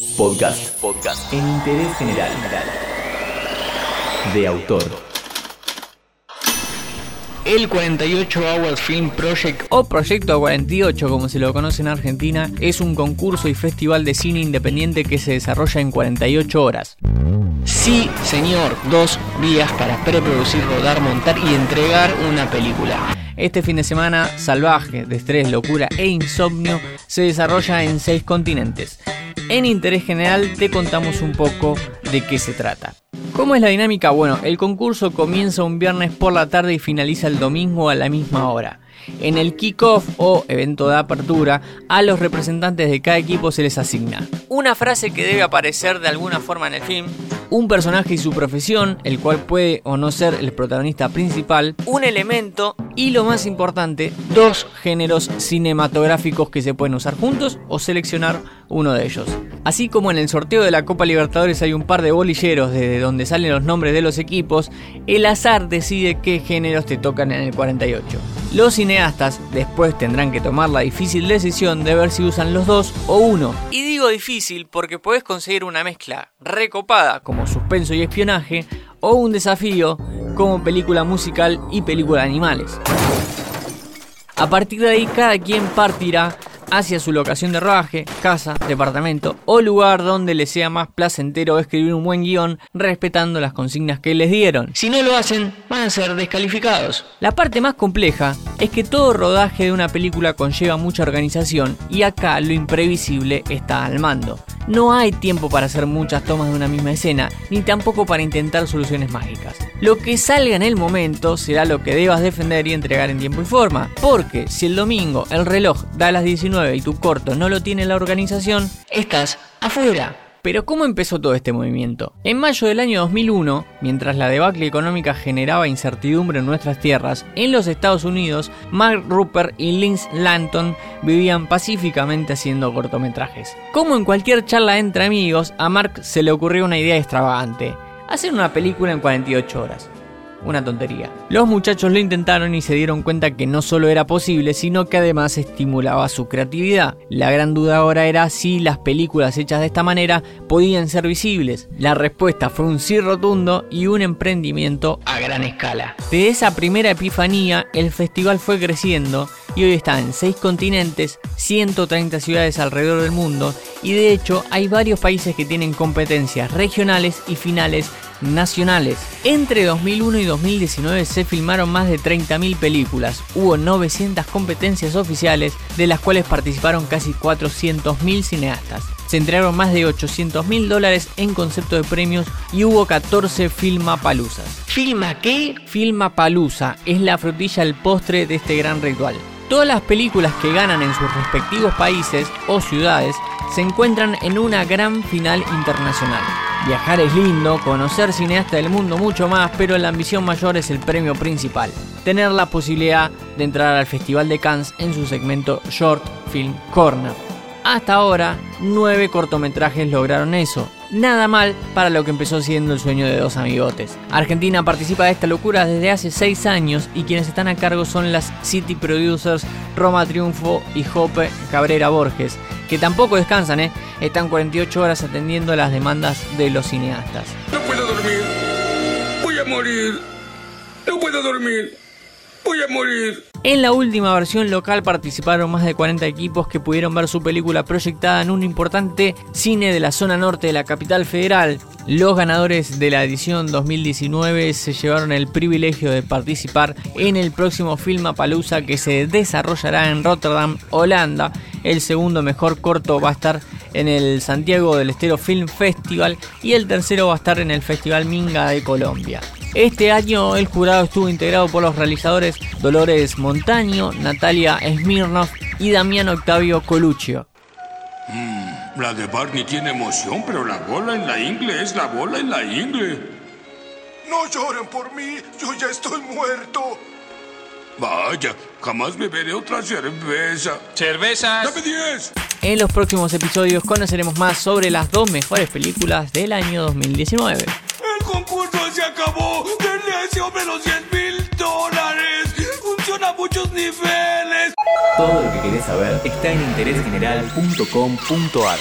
Podcast. Podcast. En interés general. De autor. El 48 Hours Film Project o Proyecto 48 como se lo conoce en Argentina es un concurso y festival de cine independiente que se desarrolla en 48 horas. Sí, señor, dos días para preproducir, rodar, montar y entregar una película. Este fin de semana, Salvaje, de estrés, locura e insomnio, se desarrolla en seis continentes. En interés general te contamos un poco de qué se trata. ¿Cómo es la dinámica? Bueno, el concurso comienza un viernes por la tarde y finaliza el domingo a la misma hora. En el kickoff o evento de apertura, a los representantes de cada equipo se les asigna una frase que debe aparecer de alguna forma en el film, un personaje y su profesión, el cual puede o no ser el protagonista principal, un elemento y lo más importante, dos géneros cinematográficos que se pueden usar juntos o seleccionar uno de ellos. Así como en el sorteo de la Copa Libertadores hay un par de bolilleros desde donde salen los nombres de los equipos, el azar decide qué géneros te tocan en el 48. Los cineastas después tendrán que tomar la difícil decisión de ver si usan los dos o uno. Y digo difícil porque puedes conseguir una mezcla recopada como suspenso y espionaje o un desafío como película musical y película de animales. A partir de ahí cada quien partirá hacia su locación de rodaje, casa, departamento o lugar donde les sea más placentero escribir un buen guion respetando las consignas que les dieron. Si no lo hacen, van a ser descalificados. La parte más compleja es que todo rodaje de una película conlleva mucha organización y acá lo imprevisible está al mando. No hay tiempo para hacer muchas tomas de una misma escena, ni tampoco para intentar soluciones mágicas. Lo que salga en el momento será lo que debas defender y entregar en tiempo y forma, porque si el domingo el reloj da las 19 y tu corto no lo tiene la organización, estás afuera. Pero ¿cómo empezó todo este movimiento? En mayo del año 2001, mientras la debacle económica generaba incertidumbre en nuestras tierras, en los Estados Unidos, Mark Rupert y Linz Lanton vivían pacíficamente haciendo cortometrajes. Como en cualquier charla entre amigos, a Mark se le ocurrió una idea extravagante, hacer una película en 48 horas una tontería. Los muchachos lo intentaron y se dieron cuenta que no solo era posible, sino que además estimulaba su creatividad. La gran duda ahora era si las películas hechas de esta manera podían ser visibles. La respuesta fue un sí rotundo y un emprendimiento a gran escala. De esa primera epifanía, el festival fue creciendo y hoy está en 6 continentes, 130 ciudades alrededor del mundo y de hecho hay varios países que tienen competencias regionales y finales nacionales. Entre 2001 y 2019 se filmaron más de 30.000 películas, hubo 900 competencias oficiales, de las cuales participaron casi 400.000 cineastas. Se entregaron más de 800.000 dólares en concepto de premios y hubo 14 filmapaluzas. ¿Filma qué? Filmapalusa es la frutilla del postre de este gran ritual. Todas las películas que ganan en sus respectivos países o ciudades se encuentran en una gran final internacional. Viajar es lindo, conocer cineastas del mundo mucho más, pero la ambición mayor es el premio principal, tener la posibilidad de entrar al Festival de Cannes en su segmento Short Film Corner. Hasta ahora, nueve cortometrajes lograron eso, nada mal para lo que empezó siendo el sueño de dos amigotes. Argentina participa de esta locura desde hace 6 años y quienes están a cargo son las City Producers Roma Triunfo y Jope Cabrera Borges, que tampoco descansan, ¿eh? están 48 horas atendiendo las demandas de los cineastas. No puedo dormir, voy a morir, no puedo dormir. Voy a morir. En la última versión local participaron más de 40 equipos que pudieron ver su película proyectada en un importante cine de la zona norte de la capital federal. Los ganadores de la edición 2019 se llevaron el privilegio de participar en el próximo Filmapalooza que se desarrollará en Rotterdam, Holanda. El segundo mejor corto va a estar en el Santiago del Estero Film Festival y el tercero va a estar en el Festival Minga de Colombia. Este año el jurado estuvo integrado por los realizadores Dolores Montaño, Natalia Smirnov y Damián Octavio Coluccio. Mm, la de Barney tiene emoción, pero la bola en la ingle es la bola en la ingle. No lloren por mí, yo ya estoy muerto. Vaya, jamás beberé otra cerveza. ¡Cervezas! ¡Dame 10! En los próximos episodios conoceremos más sobre las dos mejores películas del año 2019. El concurso se acabó. Denle a ese hombre los 100 mil dólares. Funciona a muchos niveles. Todo lo que querés saber está en interésgeneral.com.ar.